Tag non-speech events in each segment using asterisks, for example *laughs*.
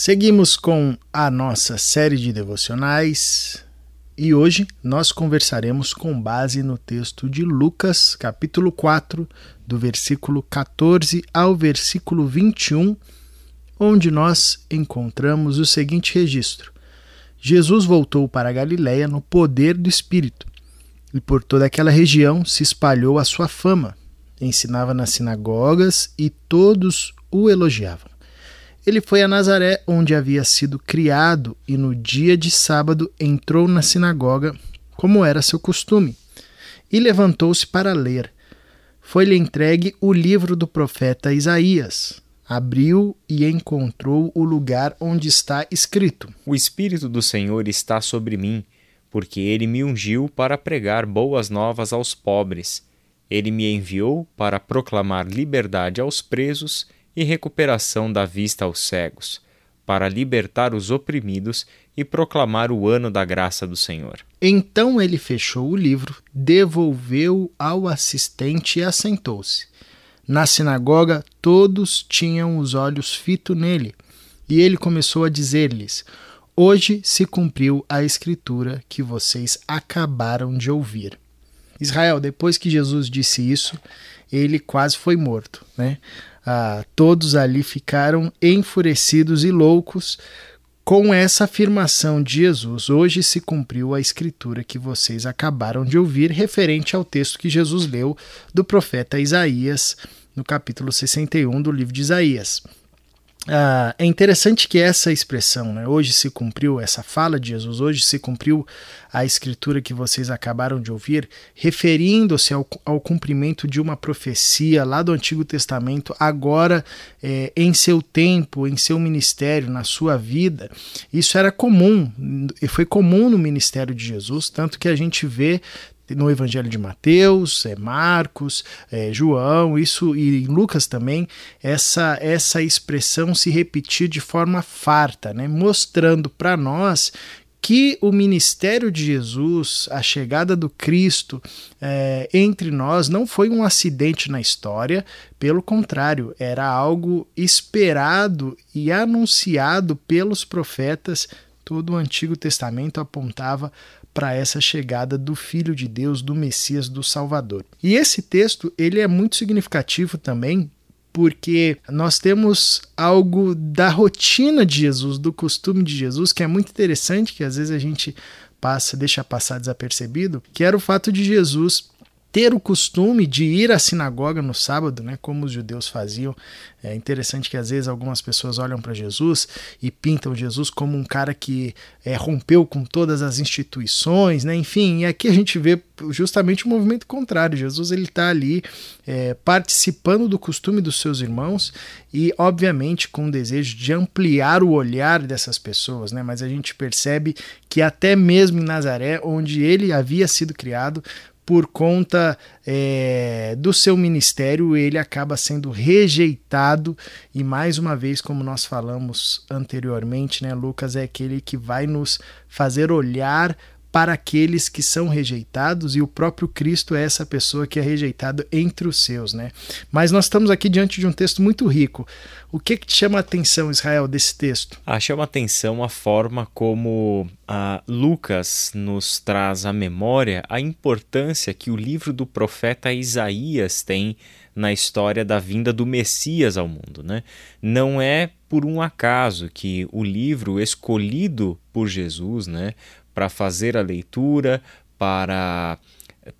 Seguimos com a nossa série de devocionais e hoje nós conversaremos com base no texto de Lucas, capítulo 4, do versículo 14 ao versículo 21, onde nós encontramos o seguinte registro: Jesus voltou para a Galiléia no poder do Espírito, e por toda aquela região se espalhou a sua fama. Ensinava nas sinagogas e todos o elogiavam. Ele foi a Nazaré, onde havia sido criado, e no dia de sábado entrou na sinagoga, como era seu costume, e levantou-se para ler. Foi-lhe entregue o livro do profeta Isaías. Abriu e encontrou o lugar onde está escrito: O Espírito do Senhor está sobre mim, porque ele me ungiu para pregar boas novas aos pobres. Ele me enviou para proclamar liberdade aos presos e recuperação da vista aos cegos, para libertar os oprimidos e proclamar o ano da graça do Senhor. Então ele fechou o livro, devolveu ao assistente e assentou-se. Na sinagoga, todos tinham os olhos fitos nele, e ele começou a dizer-lhes: Hoje se cumpriu a escritura que vocês acabaram de ouvir. Israel, depois que Jesus disse isso, ele quase foi morto, né? Ah, todos ali ficaram enfurecidos e loucos com essa afirmação de Jesus. Hoje se cumpriu a escritura que vocês acabaram de ouvir, referente ao texto que Jesus leu do profeta Isaías, no capítulo 61 do livro de Isaías. Ah, é interessante que essa expressão, né, hoje se cumpriu, essa fala de Jesus, hoje se cumpriu a escritura que vocês acabaram de ouvir, referindo-se ao, ao cumprimento de uma profecia lá do Antigo Testamento, agora é, em seu tempo, em seu ministério, na sua vida. Isso era comum, e foi comum no ministério de Jesus, tanto que a gente vê no Evangelho de Mateus, é Marcos, é João, isso e Lucas também, essa essa expressão se repetir de forma farta, né? mostrando para nós que o ministério de Jesus, a chegada do Cristo é, entre nós, não foi um acidente na história, pelo contrário, era algo esperado e anunciado pelos profetas. Todo o Antigo Testamento apontava para essa chegada do Filho de Deus, do Messias, do Salvador. E esse texto ele é muito significativo também porque nós temos algo da rotina de Jesus, do costume de Jesus, que é muito interessante, que às vezes a gente passa, deixa passar desapercebido, que era o fato de Jesus ter o costume de ir à sinagoga no sábado, né, como os judeus faziam. É interessante que às vezes algumas pessoas olham para Jesus e pintam Jesus como um cara que é, rompeu com todas as instituições, né, enfim. E aqui a gente vê justamente o movimento contrário. Jesus ele está ali é, participando do costume dos seus irmãos e, obviamente, com o desejo de ampliar o olhar dessas pessoas, né. Mas a gente percebe que até mesmo em Nazaré, onde ele havia sido criado, por conta é, do seu ministério, ele acaba sendo rejeitado. E mais uma vez, como nós falamos anteriormente, né, Lucas é aquele que vai nos fazer olhar para aqueles que são rejeitados e o próprio Cristo é essa pessoa que é rejeitado entre os seus, né? Mas nós estamos aqui diante de um texto muito rico. O que, que te chama a atenção, Israel, desse texto? Ah, chama a atenção a forma como ah, Lucas nos traz à memória a importância que o livro do profeta Isaías tem na história da vinda do Messias ao mundo, né? Não é por um acaso que o livro escolhido por Jesus, né, para fazer a leitura, para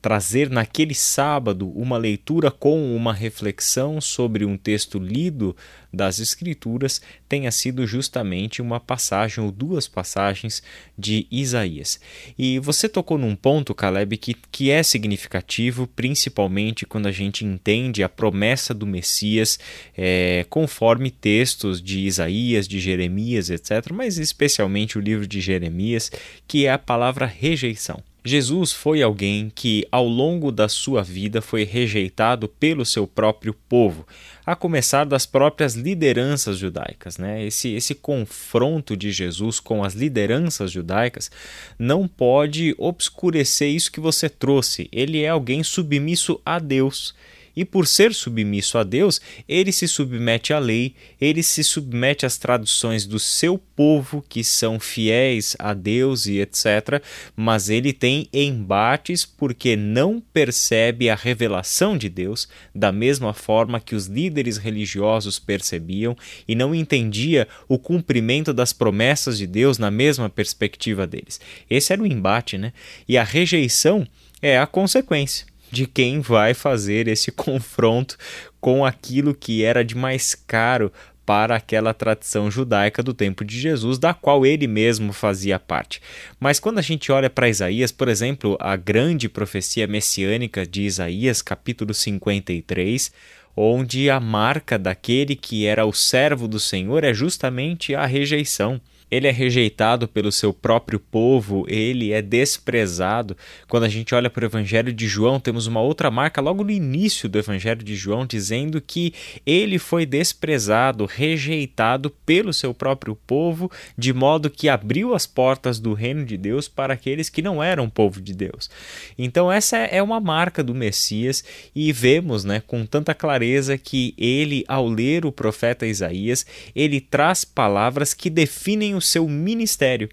trazer naquele sábado uma leitura com uma reflexão sobre um texto lido das Escrituras tenha sido justamente uma passagem ou duas passagens de Isaías. E você tocou num ponto, Caleb, que, que é significativo, principalmente quando a gente entende a promessa do Messias é, conforme textos de Isaías, de Jeremias, etc., mas especialmente o livro de Jeremias, que é a palavra rejeição. Jesus foi alguém que, ao longo da sua vida, foi rejeitado pelo seu próprio povo, a começar das próprias lideranças judaicas. Né? Esse, esse confronto de Jesus com as lideranças judaicas não pode obscurecer isso que você trouxe. Ele é alguém submisso a Deus E por ser submisso a Deus, ele se submete à lei, ele se submete às traduções do seu povo, que são fiéis a Deus e etc. Mas ele tem embates porque não percebe a revelação de Deus da mesma forma que os líderes religiosos percebiam e não entendia o cumprimento das promessas de Deus na mesma perspectiva deles. Esse era o embate, né? E a rejeição é a consequência de quem vai fazer esse *laughs* confronto com aquilo que era de mais caro para aquela tradição judaica do tempo de Jesus, da qual ele mesmo fazia parte. Mas quando a gente olha para Isaías, por exemplo, a grande profecia messiânica de Isaías, capítulo 53, onde a marca daquele que era o servo do Senhor é justamente a rejeição ele é rejeitado pelo seu próprio povo, ele é desprezado. Quando a gente olha para o Evangelho de João, temos uma outra marca logo no início do Evangelho de João, dizendo que ele foi desprezado, rejeitado pelo seu próprio povo, de modo que abriu as portas do reino de Deus para aqueles que não eram povo de Deus. Então, essa é uma marca do Messias e vemos né, com tanta clareza que ele, ao ler o profeta Isaías, ele traz palavras que definem o seu ministério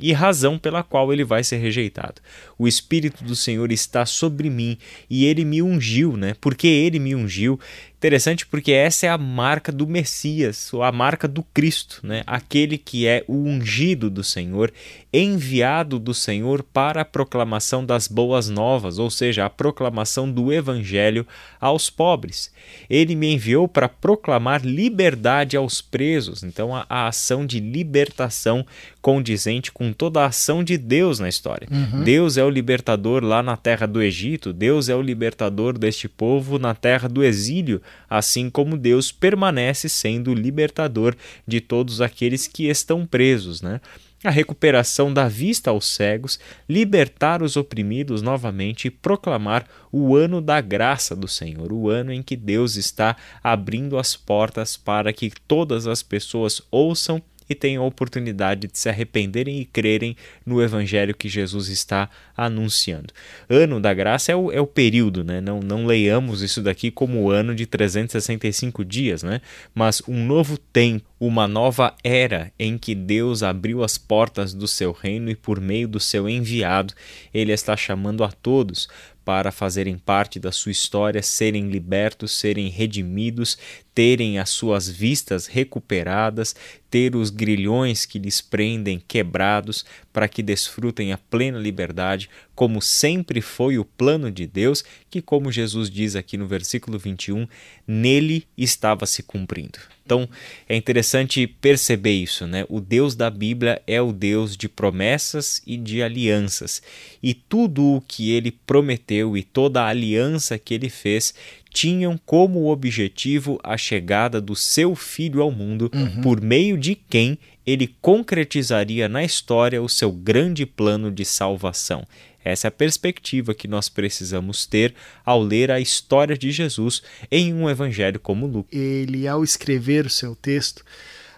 e razão pela qual ele vai ser rejeitado. O Espírito do Senhor está sobre mim e ele me ungiu, né? Porque ele me ungiu, Interessante porque essa é a marca do Messias, ou a marca do Cristo, né? aquele que é o ungido do Senhor, enviado do Senhor para a proclamação das boas novas, ou seja, a proclamação do Evangelho aos pobres. Ele me enviou para proclamar liberdade aos presos, então a, a ação de libertação condizente com toda a ação de Deus na história. Uhum. Deus é o libertador lá na terra do Egito, Deus é o libertador deste povo na terra do exílio assim como Deus permanece sendo o libertador de todos aqueles que estão presos, né? A recuperação da vista aos cegos, libertar os oprimidos novamente e proclamar o ano da graça do Senhor, o ano em que Deus está abrindo as portas para que todas as pessoas ouçam e tenham a oportunidade de se arrependerem e crerem no evangelho que Jesus está anunciando. Ano da graça é o, é o período, né? Não, não leiamos isso daqui como o ano de 365 dias, né? Mas um novo tempo, uma nova era em que Deus abriu as portas do seu reino e por meio do seu enviado, ele está chamando a todos para fazerem parte da sua história, serem libertos, serem redimidos, terem as suas vistas recuperadas, ter os grilhões que lhes prendem quebrados, para que desfrutem a plena liberdade, como sempre foi o plano de Deus, que, como Jesus diz aqui no versículo 21, nele estava se cumprindo. Então é interessante perceber isso, né? O Deus da Bíblia é o Deus de promessas e de alianças, e tudo o que ele prometeu e toda a aliança que ele fez tinham como objetivo a chegada do seu filho ao mundo, uhum. por meio de quem ele concretizaria na história o seu grande plano de salvação. Essa é a perspectiva que nós precisamos ter ao ler a história de Jesus em um evangelho como Lucas. Ele, ao escrever o seu texto,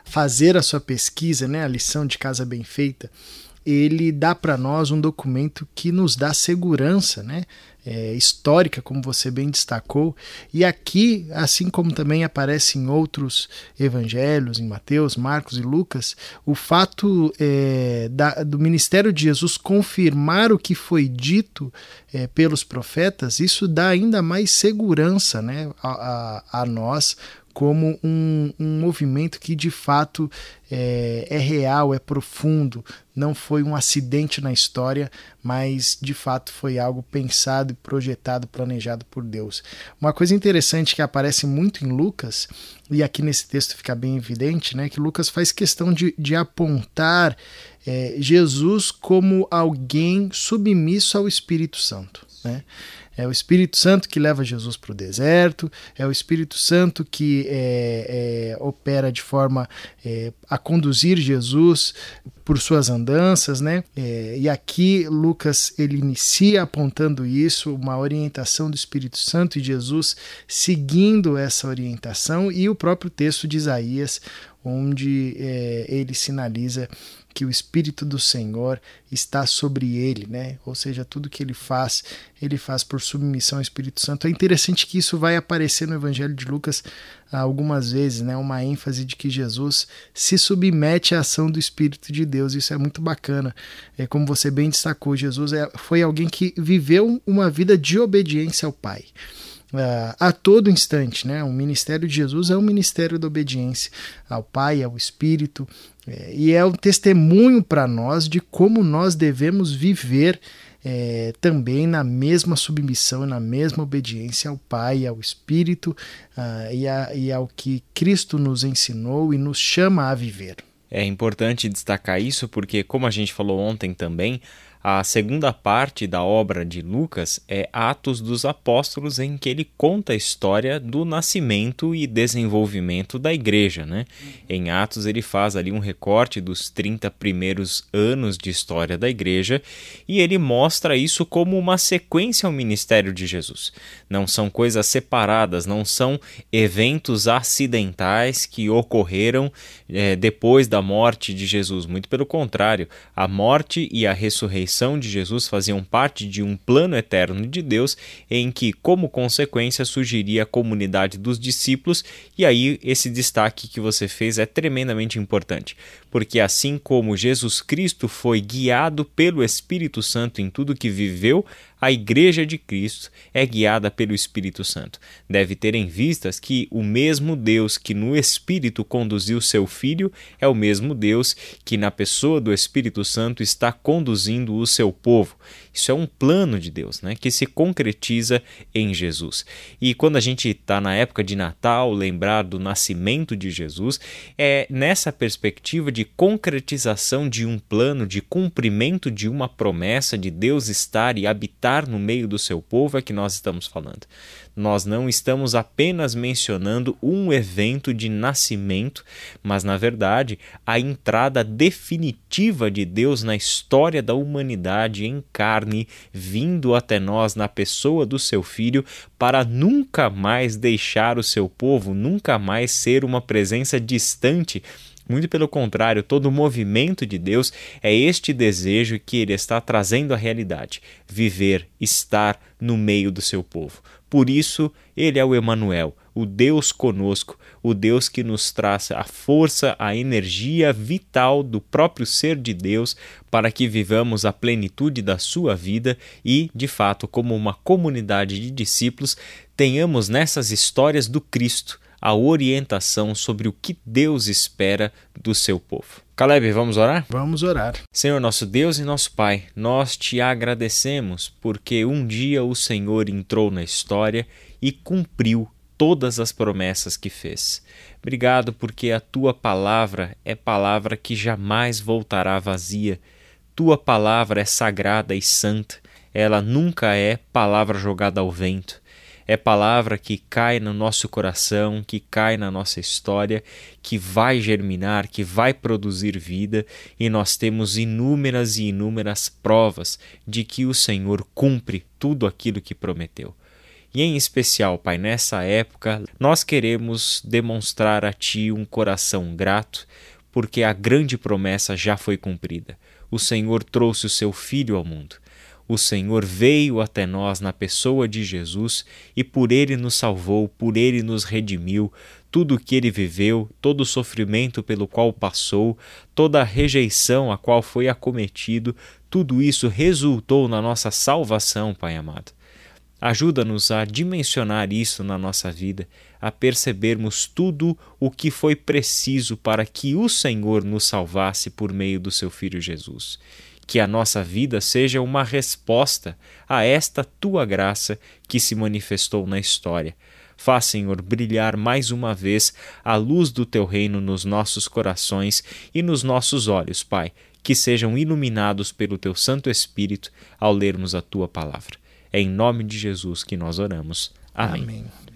fazer a sua pesquisa, né, a lição de casa bem feita, ele dá para nós um documento que nos dá segurança, né? É, histórica, como você bem destacou, e aqui, assim como também aparece em outros evangelhos, em Mateus, Marcos e Lucas, o fato é, da, do ministério de Jesus confirmar o que foi dito é, pelos profetas, isso dá ainda mais segurança né, a, a, a nós como um, um movimento que de fato é, é, real, é profundo, não foi um acidente na história, mas de fato foi algo pensado, projetado, planejado por Deus. Uma coisa interessante que aparece muito em Lucas, e aqui nesse texto fica bem evidente, né, que Lucas faz questão de, de apontar é, Jesus como alguém submisso ao Espírito Santo. Né? É o Espírito Santo que leva Jesus para o deserto, é o Espírito Santo que é, é, opera de forma é, a conduzir Jesus por suas andanças, né? É, e aqui Lucas ele inicia apontando isso, uma orientação do Espírito Santo e Jesus seguindo essa orientação e o próprio texto de Isaías onde é, ele sinaliza que o Espírito do Senhor está sobre ele, né? Ou seja, tudo que ele faz, ele faz por submissão ao Espírito Santo. É interessante que isso vai aparecer no Evangelho de Lucas algumas vezes, né? Uma ênfase de que Jesus se submete à ação do Espírito de Deus. Isso é muito bacana. É como você bem destacou, Jesus é, foi alguém que viveu uma vida de obediência ao Pai. Uh, a todo instante, né? O ministério de Jesus é um ministério da obediência ao Pai, ao Espírito, é, e é um testemunho para nós de como nós devemos viver é, também na mesma submissão, na mesma obediência ao Pai, ao Espírito uh, e, a, e ao que Cristo nos ensinou e nos chama a viver. É importante destacar isso porque, como a gente falou ontem também, a segunda parte da obra de Lucas é Atos dos Apóstolos, em que ele conta a história do nascimento e desenvolvimento da igreja. Né? Em Atos, ele faz ali um recorte dos 30 primeiros anos de história da igreja e ele mostra isso como uma sequência ao ministério de Jesus. Não são coisas separadas, não são eventos acidentais que ocorreram é, depois da morte de Jesus. Muito pelo contrário, a morte e a ressurreição ressurreição de Jesus faziam parte de um plano eterno de Deus, em que, como consequência, surgiria a comunidade dos discípulos, e aí esse destaque que você fez é tremendamente importante, porque assim como Jesus Cristo foi guiado pelo Espírito Santo em tudo que viveu, a Igreja de Cristo é guiada pelo Espírito Santo. Deve ter em vistas que o mesmo Deus que no Espírito conduziu seu Filho é o mesmo Deus que, na pessoa do Espírito Santo, está conduzindo o seu povo. Isso é um plano de Deus, né, que se concretiza em Jesus. E quando a gente está na época de Natal, lembrar do nascimento de Jesus, é nessa perspectiva de concretização de um plano, de cumprimento de uma promessa de Deus estar e habitar no meio do seu povo é que nós estamos falando nós não estamos apenas mencionando um evento de nascimento, mas na verdade a entrada definitiva de Deus na história da humanidade em carne, vindo até nós na pessoa do seu filho, para nunca mais deixar o seu povo, nunca mais ser uma presença distante muito pelo contrário, todo o movimento de Deus é este desejo que ele está trazendo à realidade: viver, estar no meio do seu povo. Por isso, ele é o Emanuel, o Deus conosco, o Deus que nos traz a força, a energia vital do próprio ser de Deus para que vivamos a plenitude da sua vida e, de fato, como uma comunidade de discípulos, tenhamos nessas histórias do Cristo a orientação sobre o que Deus espera do seu povo. Caleb, vamos orar? Vamos orar. Senhor nosso Deus e nosso Pai, nós te agradecemos porque um dia o Senhor entrou na história e cumpriu todas as promessas que fez. Obrigado porque a tua palavra é palavra que jamais voltará vazia. Tua palavra é sagrada e santa. Ela nunca é palavra jogada ao vento é palavra que cai no nosso coração, que cai na nossa história, que vai germinar, que vai produzir vida, e nós temos inúmeras e inúmeras provas de que o Senhor cumpre tudo aquilo que prometeu. E em especial, Pai, nessa época, nós queremos demonstrar a Ti um coração grato, porque a grande promessa já foi cumprida. O Senhor trouxe o seu Filho ao mundo o Senhor veio até nós na pessoa de Jesus e por ele nos salvou, por ele nos redimiu. Tudo o que ele viveu, todo o sofrimento pelo qual passou, toda a rejeição a qual foi acometido, tudo isso resultou na nossa salvação, Pai amado. Ajuda-nos a dimensionar isso na nossa vida, a percebermos tudo o que foi preciso para que o Senhor nos salvasse por meio do seu Filho Jesus que a nossa vida seja uma resposta a esta tua graça que se manifestou na história. Faz, Senhor, brilhar mais uma vez a luz do teu reino nos nossos corações e nos nossos olhos, Pai, que sejam iluminados pelo teu Santo Espírito ao lermos a tua palavra. É em nome de Jesus que nós oramos. Amém. Amém.